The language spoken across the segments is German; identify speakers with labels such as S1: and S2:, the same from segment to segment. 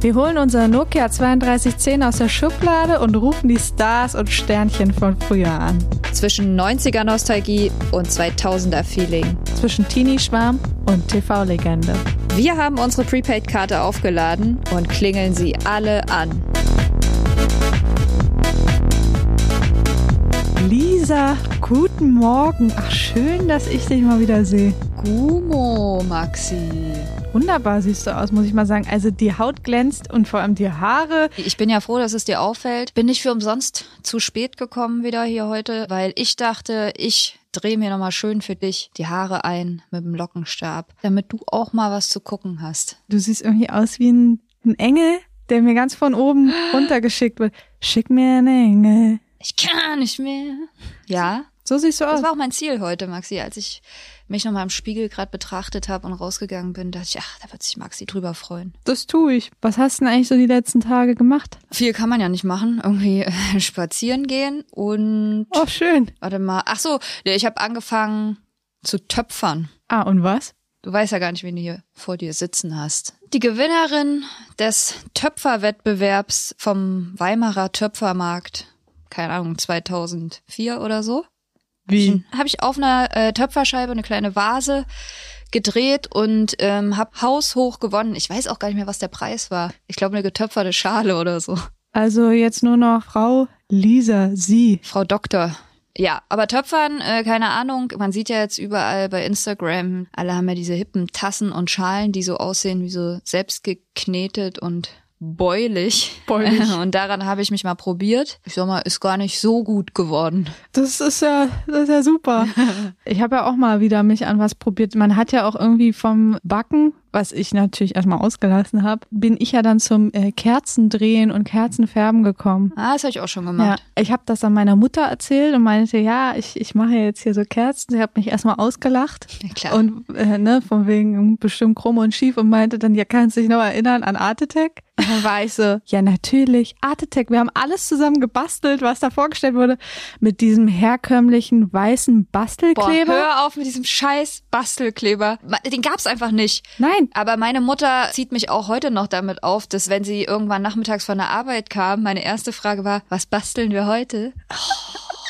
S1: Wir holen unser Nokia 3210 aus der Schublade und rufen die Stars und Sternchen von früher an.
S2: Zwischen 90er Nostalgie und 2000er Feeling.
S1: Zwischen Teenie-Schwarm und TV-Legende.
S2: Wir haben unsere Prepaid-Karte aufgeladen und klingeln sie alle an.
S1: Lisa, guten Morgen. Ach, schön, dass ich dich mal wieder sehe.
S2: Gumo, Maxi.
S1: Wunderbar siehst du aus, muss ich mal sagen. Also die Haut glänzt und vor allem die Haare.
S2: Ich bin ja froh, dass es dir auffällt. Bin nicht für umsonst zu spät gekommen wieder hier heute, weil ich dachte, ich drehe mir nochmal schön für dich die Haare ein mit dem Lockenstab, damit du auch mal was zu gucken hast.
S1: Du siehst irgendwie aus wie ein, ein Engel, der mir ganz von oben runtergeschickt wird. Schick mir einen Engel.
S2: Ich kann nicht mehr. Ja,
S1: So siehst du
S2: das
S1: aus.
S2: war auch mein Ziel heute, Maxi, als ich mich nochmal im Spiegel gerade betrachtet habe und rausgegangen bin, dachte ich, ach, da wird sich Maxi drüber freuen.
S1: Das tue ich. Was hast du denn eigentlich so die letzten Tage gemacht?
S2: Viel kann man ja nicht machen. Irgendwie äh, spazieren gehen und
S1: Oh, schön.
S2: warte mal. Ach so, ich habe angefangen zu töpfern.
S1: Ah, und was?
S2: Du weißt ja gar nicht, wen du hier vor dir sitzen hast. Die Gewinnerin des Töpferwettbewerbs vom Weimarer Töpfermarkt, keine Ahnung, 2004 oder so,
S1: Wie?
S2: habe ich auf einer äh, Töpferscheibe eine kleine Vase gedreht und ähm, habe haushoch gewonnen. Ich weiß auch gar nicht mehr, was der Preis war. Ich glaube, eine getöpferte Schale oder so.
S1: Also jetzt nur noch Frau Lisa, sie.
S2: Frau Doktor. Ja, aber Töpfern, äh, keine Ahnung, man sieht ja jetzt überall bei Instagram, alle haben ja diese hippen Tassen und Schalen, die so aussehen wie so selbst geknetet und bäulich.
S1: Bäulich.
S2: Und daran habe ich mich mal probiert. Ich sag mal, ist gar nicht so gut geworden.
S1: Das ist ja, das ist ja super. Ich habe ja auch mal wieder mich an was probiert. Man hat ja auch irgendwie vom Backen, was ich natürlich erstmal ausgelassen habe, bin ich ja dann zum äh, Kerzendrehen und Kerzenfärben gekommen.
S2: Ah, das habe ich auch schon
S1: Ja,
S2: gemacht.
S1: ich habe das dann meiner Mutter erzählt und meinte, ja, ich, ich mache jetzt hier so Kerzen. Sie hat mich erstmal ausgelacht.
S2: Ja, klar.
S1: Und äh, ne, von wegen bestimmt krumm und schief und meinte dann, ja, kannst du dich noch erinnern an Artetech? Und dann war ich so, ja, natürlich, Artetech. Wir haben alles zusammen gebastelt, was da vorgestellt wurde, mit diesem herkömmlichen weißen
S2: Boah,
S1: Bastelkleber.
S2: hör auf mit diesem scheiß Bastelkleber. Den gab's einfach nicht.
S1: Nein,
S2: Aber meine Mutter zieht mich auch heute noch damit auf, dass wenn sie irgendwann nachmittags von der Arbeit kam, meine erste Frage war, was basteln wir heute?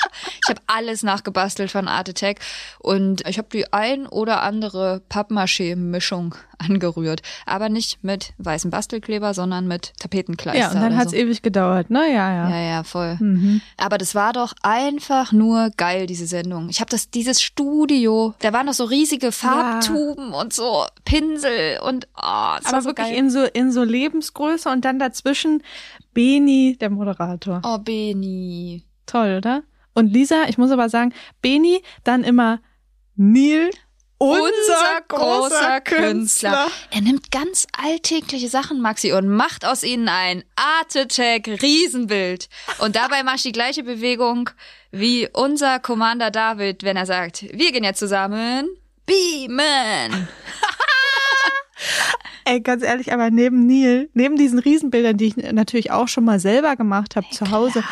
S2: Ich habe alles nachgebastelt von Art Attack und ich habe die ein oder andere Pappmaché-Mischung angerührt. Aber nicht mit weißem Bastelkleber, sondern mit Tapetenkleister.
S1: ja, und dann hat's
S2: so.
S1: ewig gedauert, ne? Ja, ja.
S2: Ja, ja, voll.
S1: Mhm.
S2: Aber das war doch einfach nur geil, diese Sendung. Ich habe das, dieses Studio, da waren doch so riesige Farbtuben und so Pinsel und oh, das war
S1: Aber
S2: so
S1: wirklich
S2: geil.
S1: in so, in so Lebensgröße und dann dazwischen Beni, der Moderator.
S2: Oh, Beni.
S1: Toll, oder? Und Lisa, ich muss aber sagen, Beni, dann immer Neil, unser, großer Künstler.
S2: Er nimmt ganz alltägliche Sachen, Maxi, und macht aus ihnen ein Art Attack Riesenbild. Und dabei mache ich die gleiche Bewegung wie unser Commander David, wenn er sagt, wir gehen jetzt zusammen beamen.
S1: Ey, ganz ehrlich, aber neben Neil, neben diesen Riesenbildern, die ich natürlich auch schon mal selber gemacht habe zu Hause,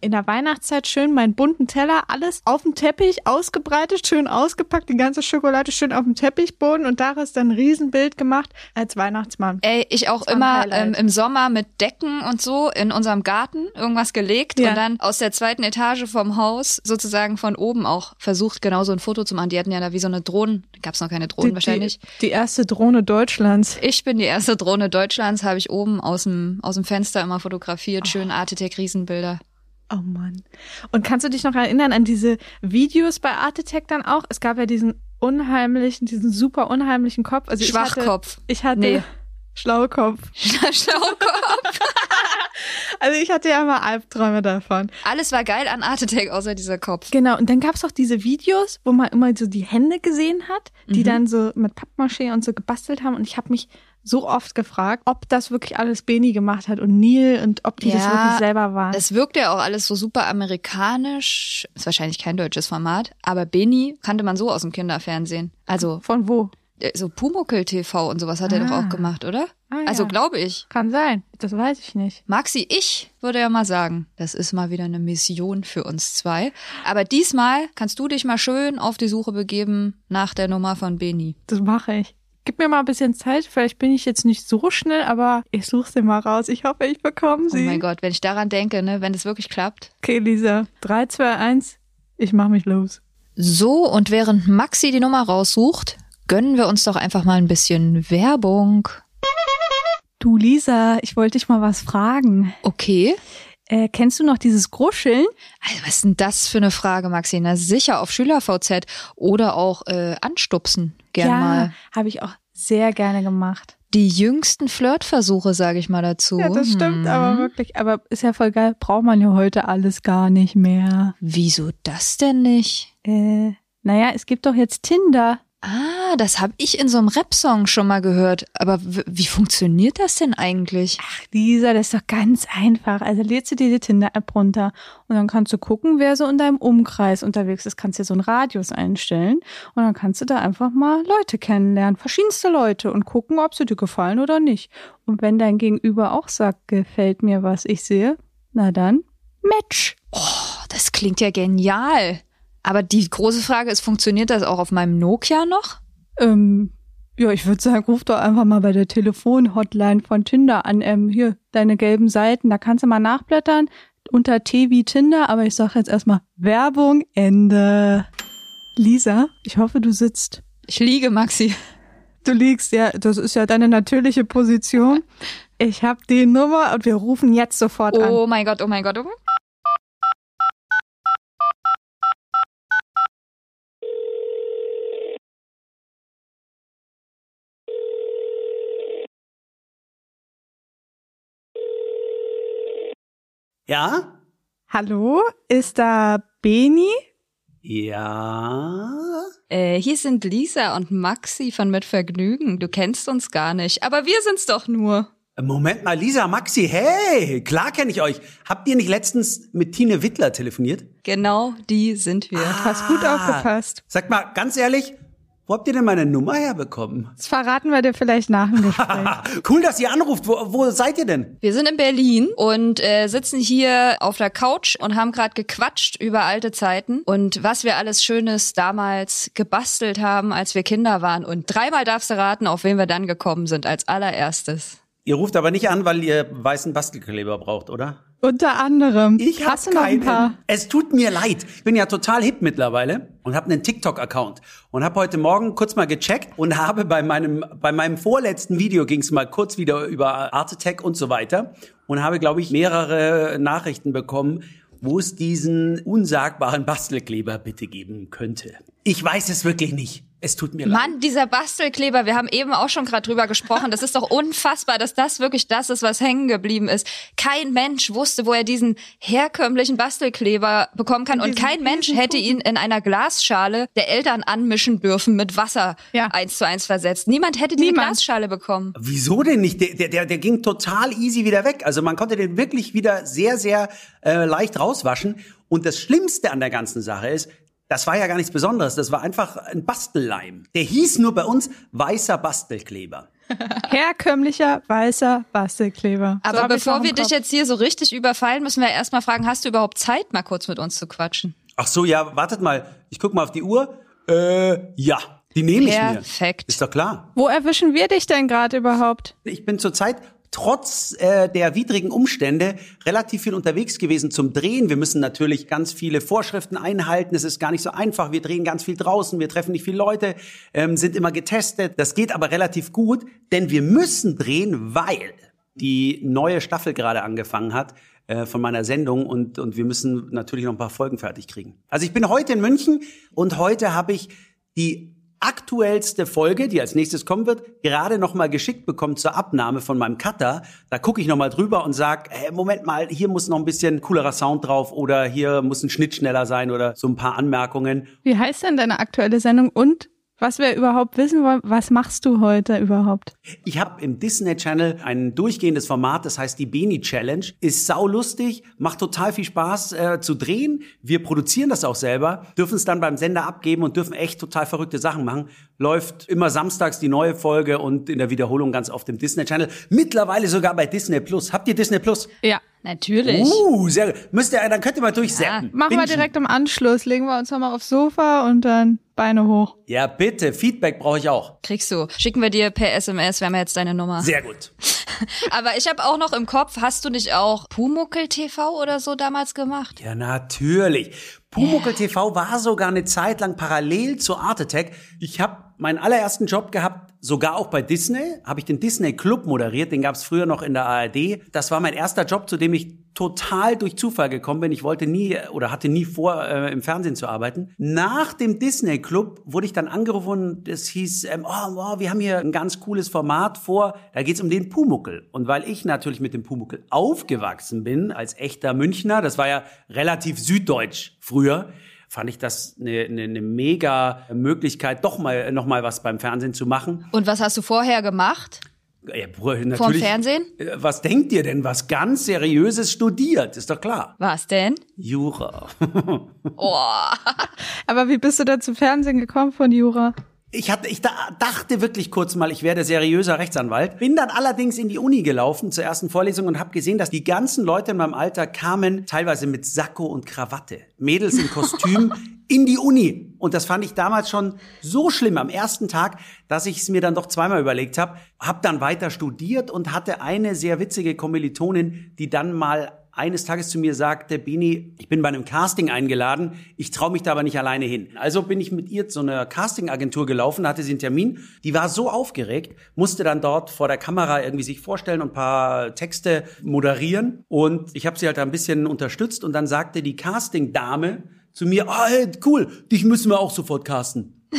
S1: in der Weihnachtszeit schön meinen bunten Teller, alles auf dem Teppich ausgebreitet, schön ausgepackt, die ganze Schokolade schön auf dem Teppichboden und daraus dann ein Riesenbild gemacht als Weihnachtsmann.
S2: Ey, ich auch immer ähm, im Sommer mit Decken und so in unserem Garten irgendwas gelegt
S1: Ja.
S2: und dann aus der zweiten Etage vom Haus sozusagen von oben auch versucht, genau so ein Foto zu machen. Die hatten ja da wie so eine Drohnen, gab's noch keine Drohnen
S1: Die,
S2: wahrscheinlich.
S1: die, die erste Drohne Deutschlands.
S2: Ich bin die erste Drohne Deutschlands, habe ich oben aus dem, aus dem Fenster immer fotografiert. Schön Artetec Riesenbilder.
S1: Oh Mann. Und kannst du dich noch erinnern an diese Videos bei Art Attack dann auch? Es gab ja diesen unheimlichen, diesen super unheimlichen Kopf. Also
S2: Schwachkopf.
S1: Ich hatte,
S2: Nee.
S1: ich hatte Schlaukopf.
S2: Schlaukopf.
S1: Also ich hatte ja immer Albträume davon.
S2: Alles war geil an Artetec, außer dieser Kopf.
S1: Genau, und dann gab's auch diese Videos, wo man immer so die Hände gesehen hat, die dann so mit Pappmaché und so gebastelt haben. Und ich habe mich so oft gefragt, ob das wirklich alles Beni gemacht hat und Neil und ob die das
S2: Ja,
S1: wirklich selber waren.
S2: Es wirkt ja auch alles so super amerikanisch. Ist wahrscheinlich kein deutsches Format, aber Beni kannte man so aus dem Kinderfernsehen. Also
S1: Von wo?
S2: äh, so Pumuckel TV und sowas hat er doch
S1: Ah.
S2: auch gemacht, oder?
S1: Ah,
S2: Also
S1: ja.
S2: glaube ich.
S1: Kann sein. Das weiß ich nicht.
S2: Maxi, ich würde ja mal sagen, das ist mal wieder eine Mission für uns zwei. Aber diesmal kannst du dich mal schön auf die Suche begeben nach der Nummer von Beni.
S1: Das mache ich. Gib mir mal ein bisschen Zeit. Vielleicht bin ich jetzt nicht so schnell, aber ich suche sie mal raus. Ich hoffe, ich bekomme
S2: Oh
S1: sie.
S2: mein Gott, wenn ich daran denke, ne, wenn es wirklich klappt.
S1: Okay, Lisa. 3, 2, 1. Ich mach mich los.
S2: So, und während Maxi die Nummer raussucht, gönnen wir uns doch einfach mal ein bisschen Werbung.
S1: Du, Lisa, ich wollte dich mal was fragen.
S2: Okay.
S1: Äh, kennst du noch dieses Gruscheln?
S2: Also, was ist denn das für eine Frage, Maxi? Na, sicher auf SchülerVZ oder auch äh, anstupsen. Gern
S1: ja,
S2: mal.
S1: habe ich auch sehr gerne gemacht.
S2: Die jüngsten Flirtversuche, sage ich mal dazu.
S1: Ja, das stimmt,
S2: Hm.
S1: aber wirklich. Aber ist ja voll geil. Braucht man ja heute alles gar nicht mehr.
S2: Wieso das denn nicht?
S1: Äh, naja, es gibt doch jetzt Tinder.
S2: Ah, das habe ich in so einem Rap-Song schon mal gehört. Aber wie funktioniert das denn eigentlich?
S1: Ach, Lisa, das ist doch ganz einfach. Also lädst du dir die Tinder-App runter und dann kannst du gucken, wer so in deinem Umkreis unterwegs ist. Kannst dir so einen Radius einstellen und dann kannst du da einfach mal Leute kennenlernen, verschiedenste Leute und gucken, ob sie dir gefallen oder nicht. Und wenn dein Gegenüber auch sagt, gefällt mir, was ich sehe, na dann Match.
S2: Oh, das klingt ja genial. Aber die große Frage ist, funktioniert das auch auf meinem Nokia noch?
S1: Ähm, ja, ich würde sagen, ruf doch einfach mal bei der Telefon-Hotline von Tinder an. Ähm, hier, deine gelben Seiten, da kannst du mal nachblättern unter T wie Tinder, aber ich sag jetzt erstmal Werbung, Ende. Lisa, ich hoffe, du sitzt.
S2: Ich liege, Maxi.
S1: Du liegst, ja, das ist ja deine natürliche Position. Ich habe die Nummer und wir rufen jetzt sofort an.
S2: Oh mein Gott, oh mein Gott. Oh.
S3: Ja?
S1: Hallo, ist da Beni?
S3: Ja?
S2: Äh, hier sind Lisa und Maxi von Mit Vergnügen. Du kennst uns gar nicht, aber wir sind's doch nur.
S3: Moment mal, Lisa, Maxi, hey, klar kenne ich euch. Habt ihr nicht letztens mit Tine Wittler telefoniert?
S2: Genau die sind wir.
S1: Hast gut aufgepasst.
S3: Sagt mal, ganz ehrlich, wo habt ihr denn meine Nummer herbekommen?
S1: Das verraten wir dir vielleicht nach dem Gespräch.
S3: cool, dass ihr anruft. Wo, wo seid ihr denn?
S2: Wir sind in Berlin und äh, sitzen hier auf der Couch und haben gerade gequatscht über alte Zeiten und was wir alles Schönes damals gebastelt haben, als wir Kinder waren. Und dreimal darfst du raten, auf wen wir dann gekommen sind als allererstes.
S3: Ihr ruft aber nicht an, weil ihr weißen Bastelkleber braucht, oder?
S1: Unter anderem.
S3: Ich hab
S1: Hast du noch ein
S3: keinen.
S1: paar?
S3: Es tut mir leid. Ich bin ja total hip mittlerweile und habe einen TikTok-Account und habe heute Morgen kurz mal gecheckt und habe bei meinem bei meinem vorletzten Video ging es mal kurz wieder über Art Attack und so weiter und habe glaube ich mehrere Nachrichten bekommen, wo es diesen unsagbaren Bastelkleber bitte geben könnte. Ich weiß es wirklich nicht. Es tut mir leid.
S2: Mann, dieser Bastelkleber, wir haben eben auch schon gerade drüber gesprochen. Das ist doch unfassbar, dass das wirklich das ist, was hängen geblieben ist. Kein Mensch wusste, wo er diesen herkömmlichen Bastelkleber bekommen kann. Und kein Mensch hätte ihn in einer Glasschale der Eltern anmischen dürfen mit Wasser
S1: Ja.
S2: eins zu eins versetzt. Niemand hätte diese
S1: Niemand.
S2: Glasschale bekommen.
S3: Wieso denn nicht? Der, der, der, der ging total easy wieder weg. Also man konnte den wirklich wieder sehr, sehr äh, leicht rauswaschen. Und das Schlimmste an der ganzen Sache ist, das war ja gar nichts Besonderes. Das war einfach ein Bastelleim. Der hieß nur bei uns weißer Bastelkleber.
S1: Herkömmlicher weißer Bastelkleber. So
S2: Aber
S1: noch
S2: bevor wir dich jetzt hier so richtig überfallen, müssen wir erstmal fragen, hast du überhaupt Zeit, mal kurz mit uns zu quatschen?
S3: Ach so, ja, wartet mal. Ich guck mal auf die Uhr. Äh, ja, die nehme ich mir.
S2: Perfekt.
S3: Ist doch klar.
S1: Wo erwischen wir dich denn gerade überhaupt?
S3: Ich bin zurzeit trotz äh, der widrigen Umstände relativ viel unterwegs gewesen zum Drehen. Wir müssen natürlich ganz viele Vorschriften einhalten. Es ist gar nicht so einfach. Wir drehen ganz viel draußen, wir treffen nicht viele Leute, ähm, sind immer getestet. Das geht aber relativ gut, denn wir müssen drehen, weil die neue Staffel gerade angefangen hat äh, von meiner Sendung und, und wir müssen natürlich noch ein paar Folgen fertig kriegen. Also ich bin heute in München und heute habe ich die aktuellste Folge, die als nächstes kommen wird, gerade noch mal geschickt bekommen zur Abnahme von meinem Cutter. Da gucke ich noch mal drüber und sag, hey, Moment mal, hier muss noch ein bisschen coolerer Sound drauf oder hier muss ein Schnitt schneller sein oder so ein paar Anmerkungen.
S1: Wie heißt denn deine aktuelle Sendung und Was wir überhaupt wissen wollen, was machst du heute überhaupt?
S3: Ich habe im Disney Channel ein durchgehendes Format, das heißt die Beni Challenge. Ist saulustig, macht total viel Spaß äh, zu drehen. Wir produzieren das auch selber, dürfen es dann beim Sender abgeben und dürfen echt total verrückte Sachen machen. Läuft immer samstags die neue Folge und in der Wiederholung ganz oft im Disney Channel. Mittlerweile sogar bei Disney Plus. Habt ihr Disney Plus?
S1: Ja.
S2: Natürlich.
S3: Uh, sehr gut. Müsst ihr, dann könnt ihr mal durchsetzen.
S1: Machen wir direkt im Anschluss. Legen wir uns nochmal aufs Sofa und dann Beine hoch.
S3: Ja, bitte. Feedback brauche ich auch.
S2: Kriegst du. Schicken wir dir per SMS, wir haben ja jetzt deine Nummer.
S3: Sehr gut.
S2: Aber ich habe auch noch im Kopf, hast du nicht auch Pumuckel TV oder so damals gemacht?
S3: Ja, natürlich. Pumuckel TV war sogar eine Zeit lang parallel zu Art Attack. Ich habe meinen allerersten Job gehabt, sogar auch bei Disney. Habe ich den Disney Club moderiert, den gab es früher noch in der ARD. Das war mein erster Job, zu dem ich total durch Zufall gekommen bin. Ich wollte nie oder hatte nie vor, äh, im Fernsehen zu arbeiten. Nach dem Disney Club wurde ich dann angerufen es hieß, ähm, oh, wow, wir haben hier ein ganz cooles Format vor. Da geht's um den Pumuckel. Und weil ich natürlich mit dem Pumuckel aufgewachsen bin, als echter Münchner, das war ja relativ süddeutsch früher, fand ich das eine, eine, eine mega Möglichkeit, doch mal noch mal was beim Fernsehen zu machen.
S2: Und was hast du vorher gemacht?
S3: Ja.
S2: Vom Fernsehen?
S3: Äh, Was denkt ihr denn? Was ganz Seriöses studiert, ist doch klar.
S2: Was denn?
S3: Jura.
S2: Oh.
S1: Aber wie bist du da zum Fernsehen gekommen von Jura?
S3: Ich, hatte, ich da, dachte wirklich kurz mal, ich werde seriöser Rechtsanwalt. Bin dann allerdings in die Uni gelaufen zur ersten Vorlesung und habe gesehen, dass die ganzen Leute in meinem Alter kamen teilweise mit Sakko und Krawatte. Mädels in Kostüm in die Uni. Und das fand ich damals schon so schlimm am ersten Tag, dass ich es mir dann doch zweimal überlegt habe. Hab dann weiter studiert und hatte eine sehr witzige Kommilitonin, die dann mal eines Tages zu mir sagte, Bini, ich bin bei einem Casting eingeladen, ich traue mich da aber nicht alleine hin. Also bin ich mit ihr zu einer Castingagentur gelaufen, hatte sie einen Termin, die war so aufgeregt, musste dann dort vor der Kamera irgendwie sich vorstellen und ein paar Texte moderieren und ich habe sie halt ein bisschen unterstützt und dann sagte die Casting-Dame zu mir, ah, hey, cool, dich müssen wir auch sofort casten.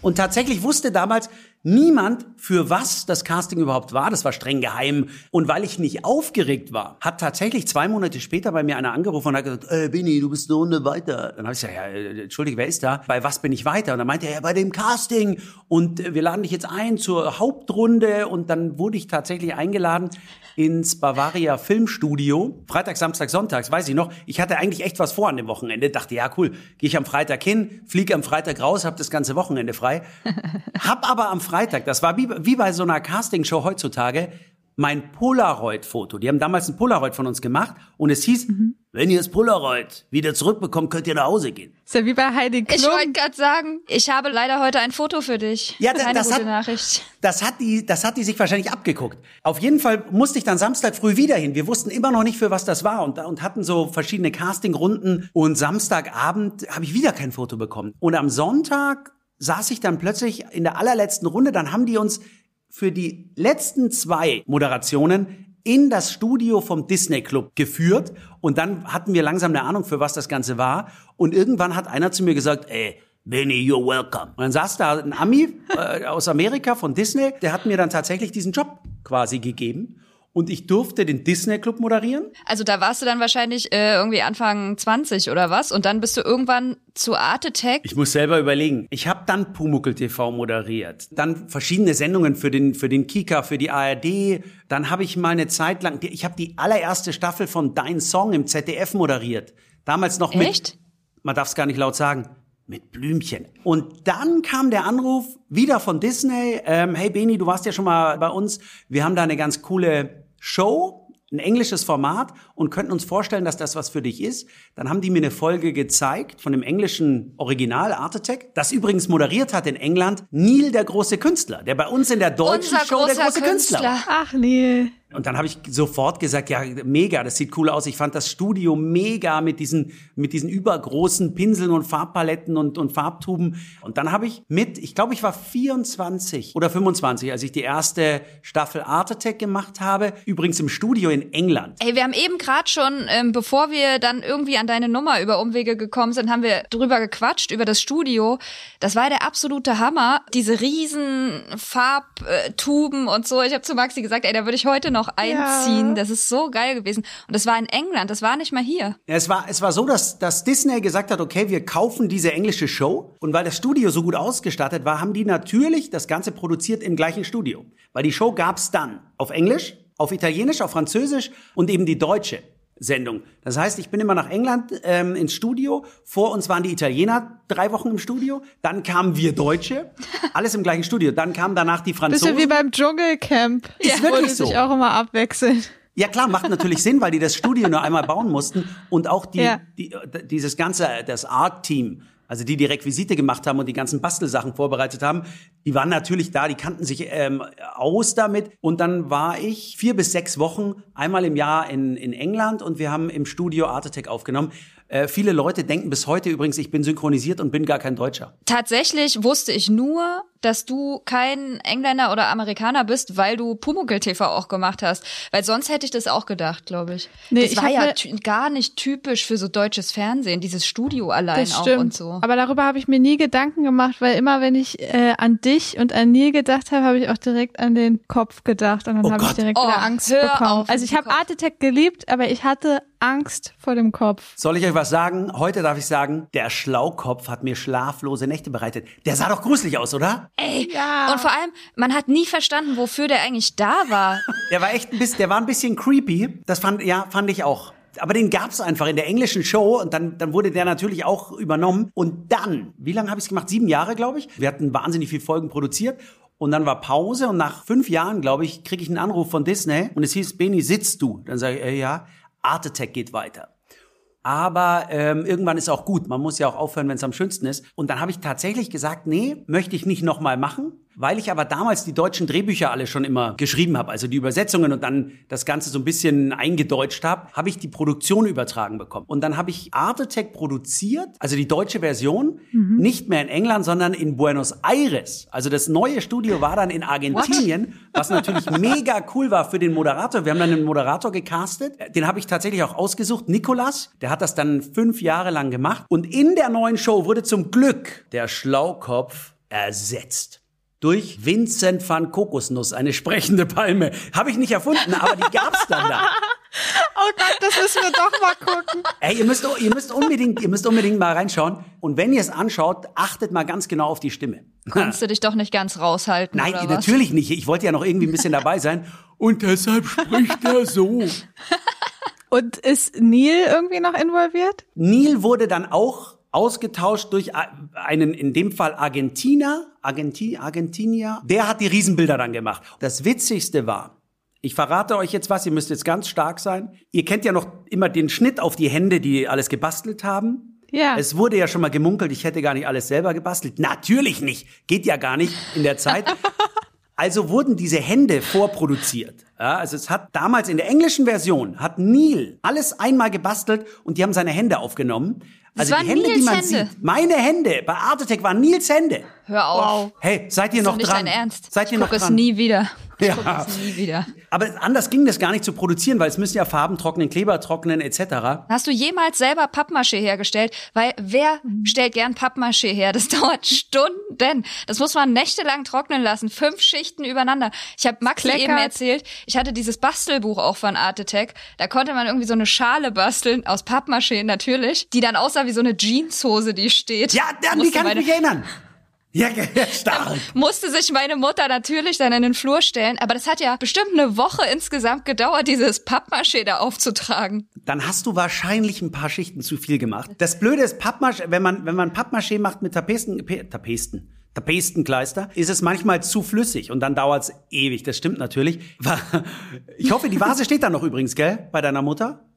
S3: Und tatsächlich wusste damals niemand, für was das Casting überhaupt war. Das war streng geheim. Und weil ich nicht aufgeregt war, hat tatsächlich zwei Monate später bei mir einer angerufen und hat gesagt, äh, Bini, du bist eine Runde weiter. Dann habe ich gesagt, ja, äh, entschuldige, wer ist da? Bei was bin ich weiter? Und dann meinte er, ja, bei dem Casting. Und äh, wir laden dich jetzt ein zur Hauptrunde. Und dann wurde ich tatsächlich eingeladen ins Bavaria Filmstudio. Freitag, Samstag, Sonntags, weiß ich noch. Ich hatte eigentlich echt was vor an dem Wochenende. Dachte, ja, cool, gehe ich am Freitag hin, fliege am Freitag raus, habe das ganze Wochenende frei. hab aber am Freitag, das war wie, wie bei so einer Castingshow heutzutage, mein Polaroid-Foto. Die haben damals ein Polaroid von uns gemacht und es hieß, wenn ihr das Polaroid wieder zurückbekommt, könnt ihr nach Hause gehen.
S1: Ist ja wie bei Heidi Klum.
S2: Ich wollte gerade sagen, ich habe leider heute ein Foto für dich.
S3: Ja,
S2: Keine
S3: das
S2: gute
S3: hat-
S2: Nachricht.
S3: Das hat die, das hat die sich wahrscheinlich abgeguckt. Auf jeden Fall musste ich dann Samstag früh wieder hin. Wir wussten immer noch nicht, für was das war und, und hatten so verschiedene Castingrunden. Und Samstagabend habe ich wieder kein Foto bekommen. Und am Sonntag saß ich dann plötzlich in der allerletzten Runde. Dann haben die uns für die letzten zwei Moderationen in das Studio vom Disney Club geführt und dann hatten wir langsam eine Ahnung, für was das Ganze war. Und irgendwann hat einer zu mir gesagt, ey, Benny, you're welcome. Und dann saß da ein Ami äh, aus Amerika von Disney, der hat mir dann tatsächlich diesen Job quasi gegeben. Und ich durfte den Disney Club moderieren.
S2: Also da warst du dann wahrscheinlich äh, irgendwie Anfang 20 oder was? Und dann bist du irgendwann zu Art Attack.
S3: Ich muss selber überlegen. Ich habe dann Pumuckel TV moderiert. Dann verschiedene Sendungen für den, für den Kika, für die ARD. Dann habe ich mal eine Zeit lang, ich habe die allererste Staffel von Dein Song im ZDF moderiert. Damals noch mit,
S2: Echt?
S3: man darf es gar nicht laut sagen, mit Blümchen. Und dann kam der Anruf wieder von Disney. Ähm, hey Beni, du warst ja schon mal bei uns. Wir haben da eine ganz coole Show, ein englisches Format und könnten uns vorstellen, dass das was für dich ist. Dann haben die mir eine Folge gezeigt von dem englischen Original Art Attack, das übrigens moderiert hat in England Neil, der große Künstler, der bei uns in der deutschen
S2: Unser
S3: Show der große Künstler. war.
S2: Künstler.
S1: Ach nee.
S3: Und dann habe ich sofort gesagt, ja, mega, das sieht cool aus. Ich fand das Studio mega mit diesen, mit diesen übergroßen Pinseln und Farbpaletten und, und Farbtuben. Und dann habe ich mit, ich glaube, ich war 24 oder 25, als ich die erste Staffel Art Attack gemacht habe. Übrigens im Studio in England.
S2: Ey, wir haben eben gerade schon, ähm, bevor wir dann irgendwie an deine Nummer über Umwege gekommen sind, haben wir drüber gequatscht, über das Studio. Das war der absolute Hammer. Diese riesen Farbtuben und so. Ich habe zu Maxi gesagt, ey, da würde ich heute noch noch einziehen. Das ist so geil gewesen. Und das war in England, das war nicht mal hier.
S3: Ja, Es war, es war so, dass, dass Disney gesagt hat, okay, wir kaufen diese englische Show. Und weil das Studio so gut ausgestattet war, haben die natürlich das Ganze produziert im gleichen Studio. Weil die Show gab's dann auf Englisch, auf Italienisch, auf Französisch und eben die deutsche Sendung. Das heißt, ich bin immer nach England ähm, ins Studio. Vor uns waren die Italiener drei Wochen im Studio. Dann kamen wir Deutsche, alles im gleichen Studio. Dann kamen danach die Franzosen.
S1: Bisschen wie beim Dschungelcamp.
S3: Ist
S1: Wo
S3: wirklich so.
S1: sich auch immer abwechseln.
S3: Ja klar, macht natürlich Sinn, weil die das Studio nur einmal bauen mussten und auch die,
S1: Ja.
S3: die dieses ganze das Art-Team, also die die Requisite gemacht haben und die ganzen Bastelsachen vorbereitet haben, die waren natürlich da, die kannten sich ähm, aus damit und dann war ich vier bis sechs Wochen einmal im Jahr in in England und wir haben im Studio Art aufgenommen. Äh, viele Leute denken bis heute übrigens, ich bin synchronisiert und bin gar kein Deutscher.
S2: Tatsächlich wusste ich nur, dass du kein Engländer oder Amerikaner bist, weil du Pumuckl TV auch gemacht hast. Weil sonst hätte ich das auch gedacht, glaube ich.
S1: Nee,
S2: das
S1: ich
S2: war ja gar nicht typisch für so deutsches Fernsehen, dieses Studio allein
S1: Das
S2: auch
S1: stimmt.
S2: und so.
S1: Aber darüber habe ich mir nie Gedanken gemacht, weil immer, wenn ich äh, an dich und an Neil gedacht habe, habe ich auch direkt an den Kopf gedacht und dann
S3: Oh
S1: habe ich direkt
S2: Oh,
S1: wieder Angst
S2: hör
S1: bekommen.
S2: auf
S1: also ich habe. Art Attack geliebt, aber ich hatte Angst vor dem Kopf.
S3: Soll ich euch was sagen? Heute darf ich sagen, der Schlaukopf hat mir schlaflose Nächte bereitet. Der sah doch gruselig aus, oder?
S2: Ey,
S1: Ja.
S2: und vor allem, man hat nie verstanden, wofür der eigentlich da war.
S3: Der war echt ein bisschen, der war ein bisschen creepy. Das fand, ja, fand ich auch. Aber den gab's einfach in der englischen Show und dann, dann wurde der natürlich auch übernommen. Und dann, wie lange habe ich es gemacht? Sieben Jahre, glaube ich. Wir hatten wahnsinnig viele Folgen produziert. Und dann war Pause und nach fünf Jahren, glaube ich, kriege ich einen Anruf von Disney und es hieß, Beni, sitzt du? Dann sage ich, äh, ja, Art Attack geht weiter. Aber ähm, irgendwann ist auch gut. Man muss ja auch aufhören, wenn es am schönsten ist. Und dann habe ich tatsächlich gesagt, nee, möchte ich nicht nochmal machen. Weil ich aber damals die deutschen Drehbücher alle schon immer geschrieben habe, also die Übersetzungen und dann das Ganze so ein bisschen eingedeutscht habe, habe ich die Produktion übertragen bekommen. Und dann habe ich Art Attack produziert, also die deutsche Version, nicht mehr in England, sondern in Buenos Aires. Also das neue Studio war dann in Argentinien, was natürlich mega cool war für den Moderator. Wir haben dann einen Moderator gecastet, den habe ich tatsächlich auch ausgesucht, Nikolas. Der hat das dann fünf Jahre lang gemacht. Und in der neuen Show wurde zum Glück der Schlaukopf ersetzt. Durch Vincent van Kokosnuss, eine sprechende Palme. Habe ich nicht erfunden, aber die gab's dann da.
S1: Oh Gott, das müssen wir doch mal gucken.
S3: Ey, ihr müsst, ihr müsst unbedingt, ihr müsst unbedingt mal reinschauen. Und wenn ihr es anschaut, achtet mal ganz genau auf die Stimme.
S2: Konntest du dich doch nicht ganz raushalten,
S3: Nein, natürlich nicht. Ich wollte ja noch irgendwie ein bisschen dabei sein. Und deshalb spricht er so.
S1: Und ist Neil irgendwie noch involviert?
S3: Neil wurde dann auch ausgetauscht durch einen, in dem Fall Argentiner, Argenti, Argentinier. Der hat die Riesenbilder dann gemacht. Das Witzigste war, ich verrate euch jetzt was, ihr müsst jetzt ganz stark sein. Ihr kennt ja noch immer den Schnitt auf die Hände, die alles gebastelt haben.
S1: Ja.
S3: Es wurde ja schon mal gemunkelt, ich hätte gar nicht alles selber gebastelt. Natürlich nicht. Geht ja gar nicht in der Zeit. Also wurden diese Hände vorproduziert. Ja, also es hat damals in der englischen Version hat Neil alles einmal gebastelt und die haben seine Hände aufgenommen. Also
S2: waren
S3: die Hände, die
S2: Nils
S3: man
S2: Hände.
S3: sieht, meine Hände bei Art Attack waren Nils Hände.
S2: Hör auf.
S3: Hey, seid ihr
S2: Ist
S3: noch dran?
S2: dein Ernst.
S3: Seid ihr
S2: ich
S3: noch
S2: guck es
S3: dran?
S2: nie wieder. Ich
S3: Ja.
S2: es nie wieder.
S3: Aber anders ging das gar nicht zu produzieren, weil es müssen ja Farben trocknen, Kleber trocknen etc.
S2: Hast du jemals selber Pappmaché hergestellt? Weil wer stellt gern Pappmaché her? Das dauert Stunden. Das muss man nächtelang trocknen lassen. Fünf Schichten übereinander. Ich habe Maxi
S1: Kleckert.
S2: eben erzählt, ich hatte dieses Bastelbuch auch von Art Attack. Da konnte man irgendwie so eine Schale basteln, aus Pappmaché natürlich, die dann aussah wie so eine Jeanshose, die steht.
S3: Ja, an die kann ich mich erinnern. Ja, stark.
S2: musste sich meine Mutter natürlich dann in den Flur stellen. Aber das hat ja bestimmt eine Woche insgesamt gedauert, dieses Pappmaché da aufzutragen.
S3: Dann hast du wahrscheinlich ein paar Schichten zu viel gemacht. Das Blöde ist, Pappmaché, wenn man, wenn man Pappmaché macht mit Tapesten, Pe- Tapesten, Tapestenkleister, ist es manchmal zu flüssig und dann dauert's ewig. Das stimmt natürlich. Ich hoffe, die Vase steht da noch übrigens, gell? Bei deiner Mutter?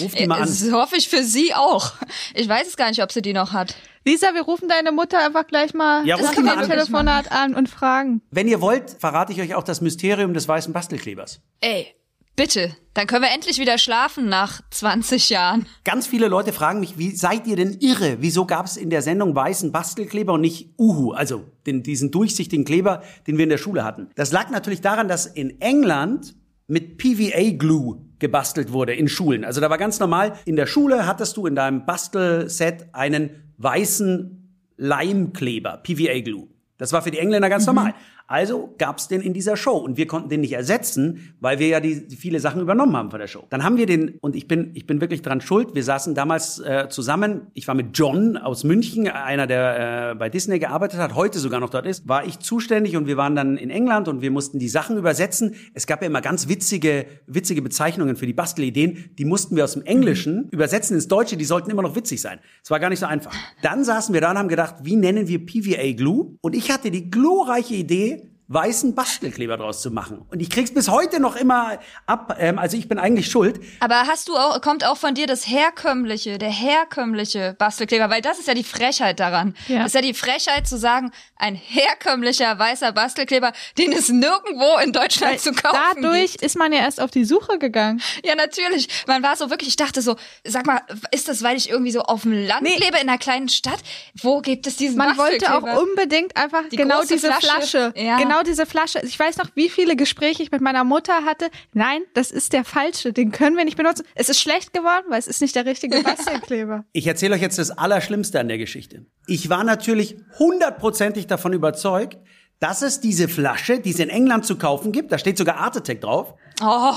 S3: Ruf die mal an.
S2: Das hoffe ich für sie auch. Ich weiß es gar nicht, ob sie die noch hat.
S1: Lisa, wir rufen deine Mutter einfach gleich mal
S3: Ja, die mal an.
S1: Telefonat an und fragen.
S3: Wenn ihr wollt, verrate ich euch auch das Mysterium des weißen Bastelklebers.
S2: Ey, bitte. Dann können wir endlich wieder schlafen nach 20 Jahren.
S3: Ganz viele Leute fragen mich, wie seid ihr denn irre? Wieso gab es in der Sendung weißen Bastelkleber und nicht Uhu, also den, diesen durchsichtigen Kleber, den wir in der Schule hatten? Das lag natürlich daran, dass in England mit PVA-Glue gebastelt wurde in Schulen. Also da war ganz normal, in der Schule hattest du in deinem Bastelset einen weißen Leimkleber, PVA-Glue. Das war für die Engländer ganz normal. Also gab's den in dieser Show und wir konnten den nicht ersetzen, weil wir ja die, die viele Sachen übernommen haben von der Show. Dann haben wir den und ich bin ich bin wirklich dran schuld. Wir saßen damals äh, zusammen. Ich war mit John aus München, einer der äh, bei Disney gearbeitet hat, heute sogar noch dort ist. War ich zuständig und wir waren dann in England und wir mussten die Sachen übersetzen. Es gab ja immer ganz witzige witzige Bezeichnungen für die Bastelideen. Die mussten wir aus dem Englischen übersetzen ins Deutsche. Die sollten immer noch witzig sein. Es war gar nicht so einfach. Dann saßen wir da und haben gedacht, wie nennen wir PVA Glue? Und ich hatte die glorreiche Idee, weißen Bastelkleber draus zu machen. Und ich krieg's bis heute noch immer ab. Ähm, also ich bin eigentlich schuld.
S2: Aber hast du auch, kommt auch von dir das herkömmliche, der herkömmliche Bastelkleber, weil das ist ja die Frechheit daran.
S1: Ja.
S2: Das ist ja die Frechheit zu sagen, ein herkömmlicher weißer Bastelkleber, den es nirgendwo in Deutschland zu kaufen
S1: Dadurch
S2: gibt.
S1: ist man ja erst auf die Suche gegangen.
S2: Ja, natürlich. Man war so wirklich, ich dachte so, sag mal, ist das, weil ich irgendwie so auf dem Land
S1: Nee.
S2: lebe, in einer kleinen Stadt? Wo gibt es diesen
S1: Man wollte
S2: Bastelkleber?
S1: auch unbedingt einfach
S2: Die
S1: genau diese
S2: Flasche.
S1: Flasche.
S2: Ja.
S1: Genau diese Flasche. Ich weiß noch, wie viele Gespräche ich mit meiner Mutter hatte. Nein, das ist der falsche. Den können wir nicht benutzen. Es ist schlecht geworden, weil es ist nicht der richtige Bastelkleber.
S3: Ich erzähle euch jetzt das Allerschlimmste an der Geschichte. Ich war natürlich hundertprozentig davon überzeugt, dass es diese Flasche, die es in England zu kaufen gibt, da steht sogar Art Attack drauf,
S2: Oh,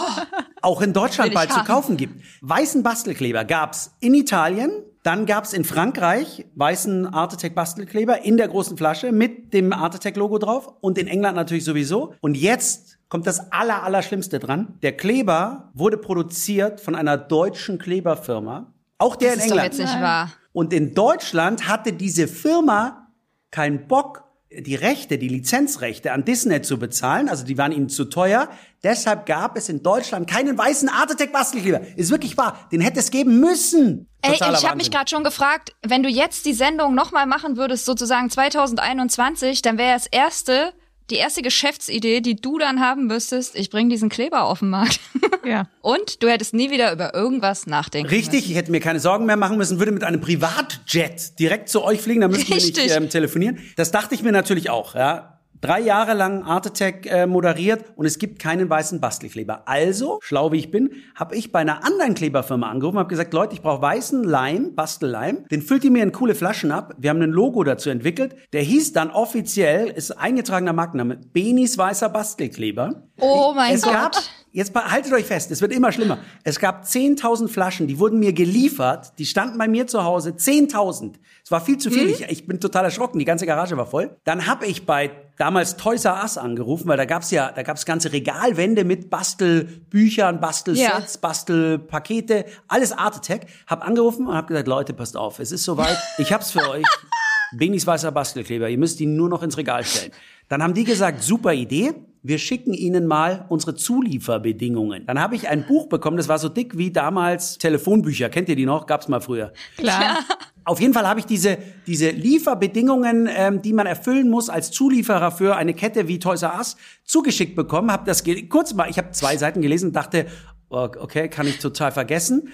S3: auch in Deutschland bald zu
S2: haben.
S3: kaufen gibt. Weißen Bastelkleber gab's in Italien, dann gab's in Frankreich weißen Art Attack Bastelkleber in der großen Flasche mit dem Art Attack Logo drauf und in England natürlich sowieso. Und jetzt kommt das aller, Allerschlimmste dran. Der Kleber wurde produziert von einer deutschen Kleberfirma. Auch der
S2: das
S3: in
S2: ist doch
S3: England.
S2: jetzt nicht wahr.
S3: Und in Deutschland hatte diese Firma keinen Bock, die Rechte, die Lizenzrechte an Disney zu bezahlen. Also die waren ihnen zu teuer. Deshalb gab es in Deutschland keinen weißen Art Attack Bastelkleber. Ist wirklich wahr. Den hätte es geben müssen.
S2: Ey, ich habe mich gerade schon gefragt, wenn du jetzt die Sendung nochmal machen würdest, sozusagen 2021, dann wäre das erste, die erste Geschäftsidee, die du dann haben müsstest, ich bring diesen Kleber auf den Markt.
S1: Ja.
S2: Und du hättest nie wieder über irgendwas nachdenken
S3: Richtig, ich hätte mir keine Sorgen mehr machen müssen, würde mit einem Privatjet direkt zu euch fliegen, dann müssten wir nicht
S2: Richtig.
S3: ähm, telefonieren. Das dachte ich mir natürlich auch, ja. Drei Jahre lang Art Attack äh, moderiert und es gibt keinen weißen Bastelkleber. Also, schlau wie ich bin, habe ich bei einer anderen Kleberfirma angerufen, habe gesagt, Leute, ich brauche weißen Leim, Bastelleim. Den füllt ihr mir in coole Flaschen ab. Wir haben ein Logo dazu entwickelt. Der hieß dann offiziell, ist eingetragener Markenname, Benis weißer Bastelkleber.
S2: Oh mein
S3: es
S2: Gott.
S3: Gab, jetzt haltet euch fest, es wird immer schlimmer. Es gab 10.000 Flaschen, die wurden mir geliefert, die standen bei mir zu Hause, 10.000. Es war viel zu viel, ich, ich bin total erschrocken, die ganze Garage war voll. Dann habe ich bei damals Toys R Us angerufen, weil da gab's ja, da gab's ganze Regalwände mit Bastelbüchern, Bastelsets, Bastelpakete, alles Art Attack. Hab angerufen und hab gesagt, Leute, passt auf, es ist soweit, ich hab's für euch. Benis weißer Bastelkleber, ihr müsst ihn nur noch ins Regal stellen. Dann haben die gesagt, super Idee, wir schicken Ihnen mal unsere Zulieferbedingungen. Dann habe ich ein Buch bekommen, das war so dick wie damals Telefonbücher. Kennt ihr die noch? Gab's mal früher.
S1: Klar.
S3: Auf jeden Fall habe ich diese, diese Lieferbedingungen, ähm, die man erfüllen muss als Zulieferer für eine Kette wie Toys R Us, zugeschickt bekommen. Hab das kurz mal, ich habe zwei Seiten gelesen und dachte, oh, okay, kann ich total vergessen.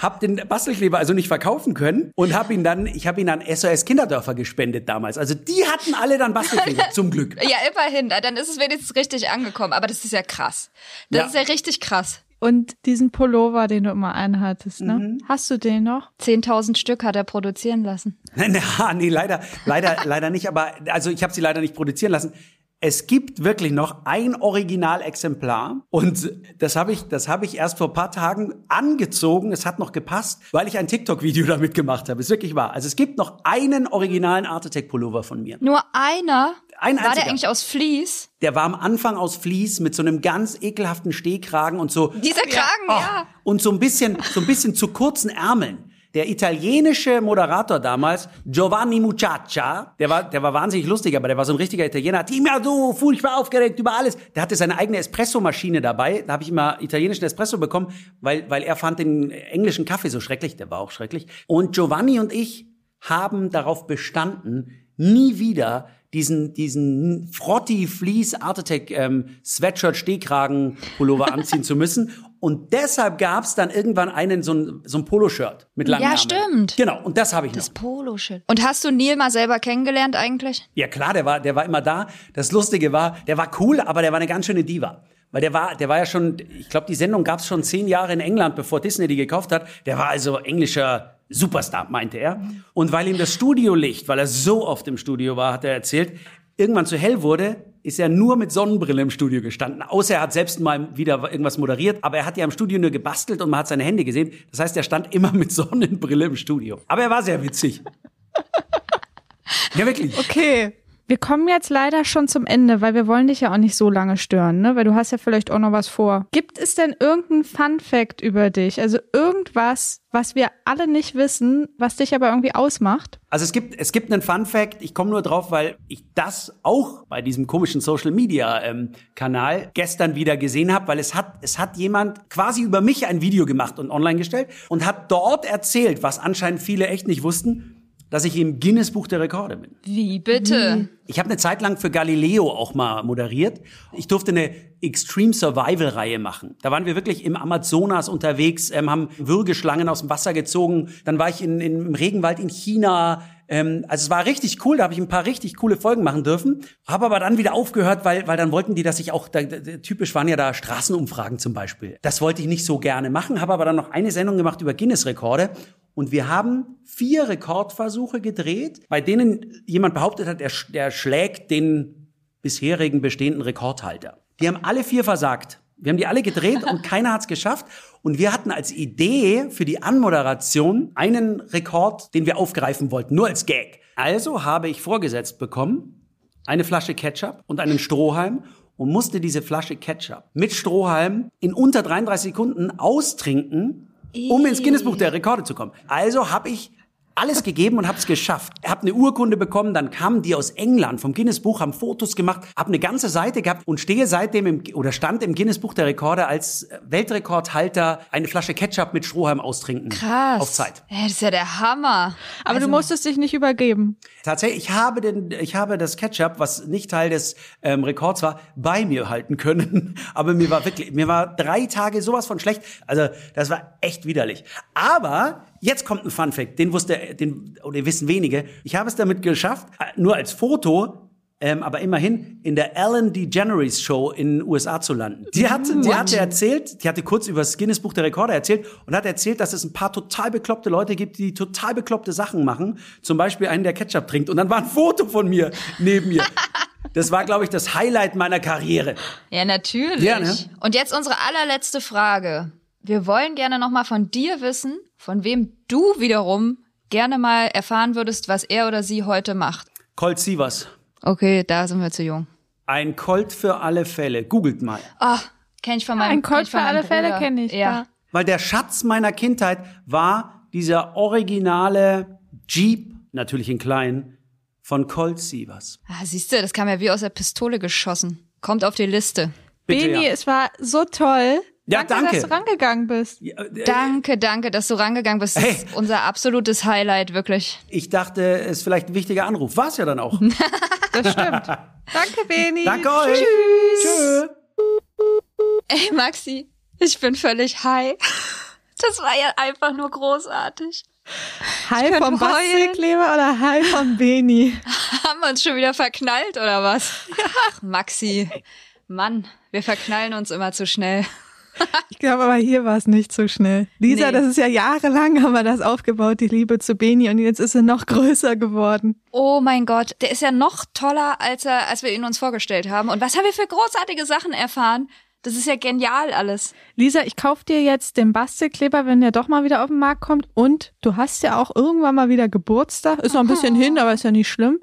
S3: Hab den Bastelkleber also nicht verkaufen können und hab ihn dann, ich habe ihn an SOS Kinderdörfer gespendet damals. Also die hatten alle dann Bastelkleber, zum Glück.
S2: Ja, immerhin, dann ist es wenigstens richtig angekommen. Aber das ist ja krass. Das
S3: Ja.
S2: ist ja richtig krass.
S1: Und diesen Pullover, den du immer anhattest, ne?
S3: Mhm.
S1: Hast du den noch?
S2: 10.000 Stück hat er produzieren lassen.
S3: Na, nee, leider, leider, leider nicht. Aber also ich habe sie leider nicht produzieren lassen. Es gibt wirklich noch ein Originalexemplar und das habe ich, das habe ich erst vor paar Tagen angezogen. Es hat noch gepasst, weil ich ein TikTok-Video damit gemacht habe. Ist wirklich wahr. Also es gibt noch einen originalen Art Attack Pullover von mir.
S2: Nur einer?
S3: Ein
S2: War der
S3: einziger.
S2: eigentlich aus Vlies?
S3: Der war am Anfang aus Vlies mit so einem ganz ekelhaften Stehkragen und so.
S2: Dieser Kragen,
S3: Oh,
S2: ja.
S3: Und so ein bisschen, so ein bisschen zu kurzen Ärmeln. Der italienische Moderator damals, Giovanni Muchacha, der war, der war wahnsinnig lustig, aber der war so ein richtiger Italiener. Hat immer so furchtbar aufgeregt über alles. Der hatte seine eigene Espressomaschine dabei. Da habe ich immer italienischen Espresso bekommen, weil, weil er fand den englischen Kaffee so schrecklich. Der war auch schrecklich. Und Giovanni und ich haben darauf bestanden, nie wieder diesen, diesen Frotti Fleece Art Attack ähm, Sweatshirt Stehkragen Pullover anziehen zu müssen. Und deshalb gab's dann irgendwann einen, so ein, so ein Poloshirt mit langen
S2: Ja,
S3: Ärmeln.
S2: stimmt.
S3: Genau, und das habe ich noch.
S2: Das Polo-Shit. Und hast du Neil mal selber kennengelernt eigentlich?
S3: Ja klar, der war, der war immer da. Das Lustige war, der war cool, aber der war eine ganz schöne Diva. Weil der war, der war ja schon, ich glaube, die Sendung gab's schon zehn Jahre in England, bevor Disney die gekauft hat. Der war also englischer Superstar, meinte er. Und weil ihm das Studiolicht, weil er so oft im Studio war, hat er erzählt, irgendwann zu hell wurde, ist er nur mit Sonnenbrille im Studio gestanden. Außer er hat selbst mal wieder irgendwas moderiert. Aber er hat ja im Studio nur gebastelt und man hat seine Hände gesehen. Das heißt, er stand immer mit Sonnenbrille im Studio. Aber er war sehr witzig. ja, wirklich.
S1: Okay. Wir kommen jetzt leider schon zum Ende, weil wir wollen dich ja auch nicht so lange stören, ne? Weil du hast ja vielleicht auch noch was vor. Gibt es denn irgendeinen Fun Fact über dich? Also irgendwas, was wir alle nicht wissen, was dich aber irgendwie ausmacht?
S3: Also es gibt, es gibt einen Fun Fact, ich komme nur drauf, weil ich das auch bei diesem komischen Social Media ähm, Kanal gestern wieder gesehen habe, weil es hat, es hat jemand quasi über mich ein Video gemacht und online gestellt und hat dort erzählt, was anscheinend viele echt nicht wussten, dass ich im Guinness Buch der Rekorde bin.
S2: Wie bitte?
S3: Ich habe eine Zeit lang für Galileo auch mal moderiert. Ich durfte eine Extreme Survival Reihe machen. Da waren wir wirklich im Amazonas unterwegs, ähm, haben Würgeschlangen aus dem Wasser gezogen. Dann war ich in, in, im Regenwald in China. Ähm, also es war richtig cool, da habe ich ein paar richtig coole Folgen machen dürfen. Habe aber dann wieder aufgehört, weil, weil dann wollten die, dass ich auch, da, da, typisch waren ja da Straßenumfragen zum Beispiel. Das wollte ich nicht so gerne machen, habe aber dann noch eine Sendung gemacht über Guinness-Rekorde. Und wir haben vier Rekordversuche gedreht, bei denen jemand behauptet hat, er, er schlägt den bisherigen bestehenden Rekordhalter. Die haben alle vier versagt. Wir haben die alle gedreht und keiner hat's geschafft. Und wir hatten als Idee für die Anmoderation einen Rekord, den wir aufgreifen wollten, nur als Gag. Also habe ich vorgesetzt bekommen, eine Flasche Ketchup und einen Strohhalm und musste diese Flasche Ketchup mit Strohhalm in unter 33 Sekunden austrinken um ins Guinness-Buch der Rekorde zu kommen. Also habe ich alles gegeben und habe es geschafft. Habe eine Urkunde bekommen, dann kamen die aus England vom Guinness-Buch, haben Fotos gemacht, habe eine ganze Seite gehabt und stehe seitdem im, oder stand im Guinness-Buch der Rekorde als Weltrekordhalter eine Flasche Ketchup mit Strohhalm austrinken.
S2: Krass.
S3: Auf Zeit.
S2: Ja, das ist ja der Hammer.
S1: Aber
S2: Also-
S1: du musstest dich nicht übergeben.
S3: Tatsächlich, ich habe den, ich habe das Ketchup, was nicht Teil des ähm, Rekords war, bei mir halten können. Aber mir war wirklich, mir war drei Tage sowas von schlecht. Also das war echt widerlich. Aber jetzt kommt ein Fun Fact, den wusste, den oder wissen wenige. Ich habe es damit geschafft, nur als Foto. Ähm, aber immerhin in der Ellen DeGeneres Show in den USA zu landen. Die hatte, die hatte erzählt, die hatte kurz über das Guinness Buch der Rekorde erzählt und hat erzählt, dass es ein paar total bekloppte Leute gibt, die total bekloppte Sachen machen. Zum Beispiel einen, der Ketchup trinkt. Und dann war ein Foto von mir neben mir. Das war, glaube ich, das Highlight meiner Karriere.
S2: Ja, natürlich.
S3: Ja, ne?
S2: Und jetzt unsere allerletzte Frage. Wir wollen gerne noch mal von dir wissen, von wem du wiederum gerne mal erfahren würdest, was er oder sie heute macht.
S3: Colt Sievers.
S2: Okay, da sind wir zu jung.
S3: Ein Colt für alle Fälle. Googelt mal.
S2: Ah, kenn ich von meinem
S1: Ein Colt für alle
S2: meinem
S1: Fälle
S2: Bruder.
S1: kenn ich,
S2: Ja.
S1: ja.
S3: Weil der Schatz meiner Kindheit war dieser originale Jeep, natürlich in klein, von Colt Sievers.
S2: Ah, siehst du, das kam ja wie aus der Pistole geschossen. Kommt auf die Liste.
S3: Bitte,
S1: Beni,
S3: ja.
S1: es war so toll.
S3: Ja, danke.
S1: dass du rangegangen bist.
S3: Ja, äh,
S2: Danke, danke, dass du rangegangen bist. Das
S3: Hey.
S2: ist unser absolutes Highlight, wirklich.
S3: Ich dachte, es ist vielleicht ein wichtiger Anruf. War es ja dann auch.
S1: Das stimmt. Danke, Beni.
S3: Danke euch. Tschüss.
S2: Ey, Maxi, ich bin völlig high. Das war ja einfach nur großartig.
S1: Hi
S2: könnte
S1: vom. Bastelkleber oder Hi von Beni?
S2: Haben wir uns schon wieder verknallt oder was? Ach, Maxi. Mann, wir verknallen uns immer zu schnell.
S1: Ich glaube aber hier war es nicht so schnell. Lisa,
S2: Nee.
S1: das ist ja jahrelang haben wir das aufgebaut, die Liebe zu Beni und jetzt ist sie noch größer geworden.
S2: Oh mein Gott, der ist ja noch toller, als er, als wir ihn uns vorgestellt haben. Und was haben wir für großartige Sachen erfahren? Das ist ja genial alles.
S1: Lisa, ich kauf dir jetzt den Bastelkleber, wenn der doch mal wieder auf den Markt kommt. Und du hast ja auch irgendwann mal wieder Geburtstag. Ist noch ein bisschen hin, aber ist ja nicht schlimm.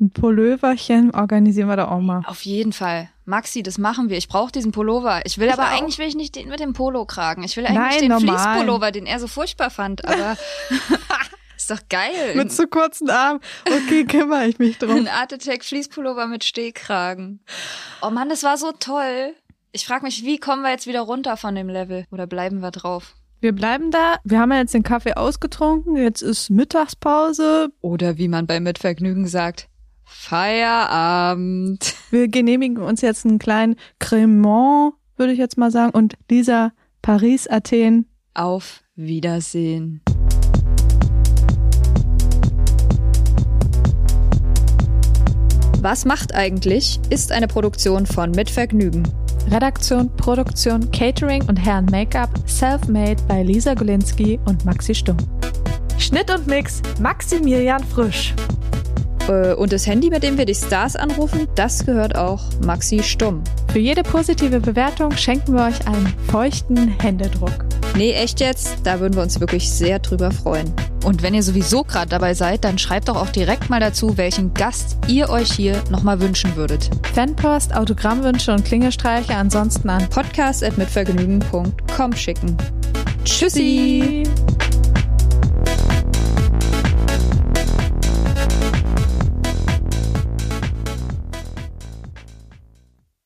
S1: Ein Pulloverchen organisieren wir da auch mal.
S2: Auf jeden Fall. Maxi, das machen wir. Ich brauche diesen Pullover. Ich will aber eigentlich will ich nicht den mit dem Polokragen. Ich will eigentlich
S1: Nein,
S2: den. Fließpullover, den er so furchtbar fand. Aber ist doch geil.
S1: Mit zu kurzen Armen. Okay, kümmere ich mich drum.
S2: Ein Art Attack Fließpullover mit Stehkragen. Oh Mann, das war so toll. Ich frage mich, wie kommen wir jetzt wieder runter von dem Level? Oder bleiben wir drauf?
S1: Wir bleiben da. Wir haben ja jetzt den Kaffee ausgetrunken. Jetzt ist Mittagspause.
S2: Oder wie man bei Mitvergnügen sagt, Feierabend.
S1: Wir genehmigen uns jetzt einen kleinen Cremant, würde ich jetzt mal sagen. Und Lisa, Paris, Athen.
S2: Auf Wiedersehen. Was macht eigentlich? ist eine Produktion von Mitvergnügen.
S1: Redaktion, Produktion, Catering und Herren Make-up, self-made bei Lisa Golinski und Maxi Stumm. Schnitt und Mix Maximilian Frisch.
S2: Äh, Und das Handy, mit dem wir die Stars anrufen, das gehört auch Maxi Stumm.
S1: Für jede positive Bewertung schenken wir euch einen feuchten Händedruck.
S2: Nee, echt jetzt? Da würden wir uns wirklich sehr drüber freuen. Und wenn ihr sowieso gerade dabei seid, dann schreibt doch auch direkt mal dazu, welchen Gast ihr euch hier nochmal wünschen würdet.
S1: Fanpost, Autogrammwünsche und Klingelstreiche ansonsten an
S2: Podcast at mitvergnügen.com schicken. Tschüssi!
S1: Tschüssi.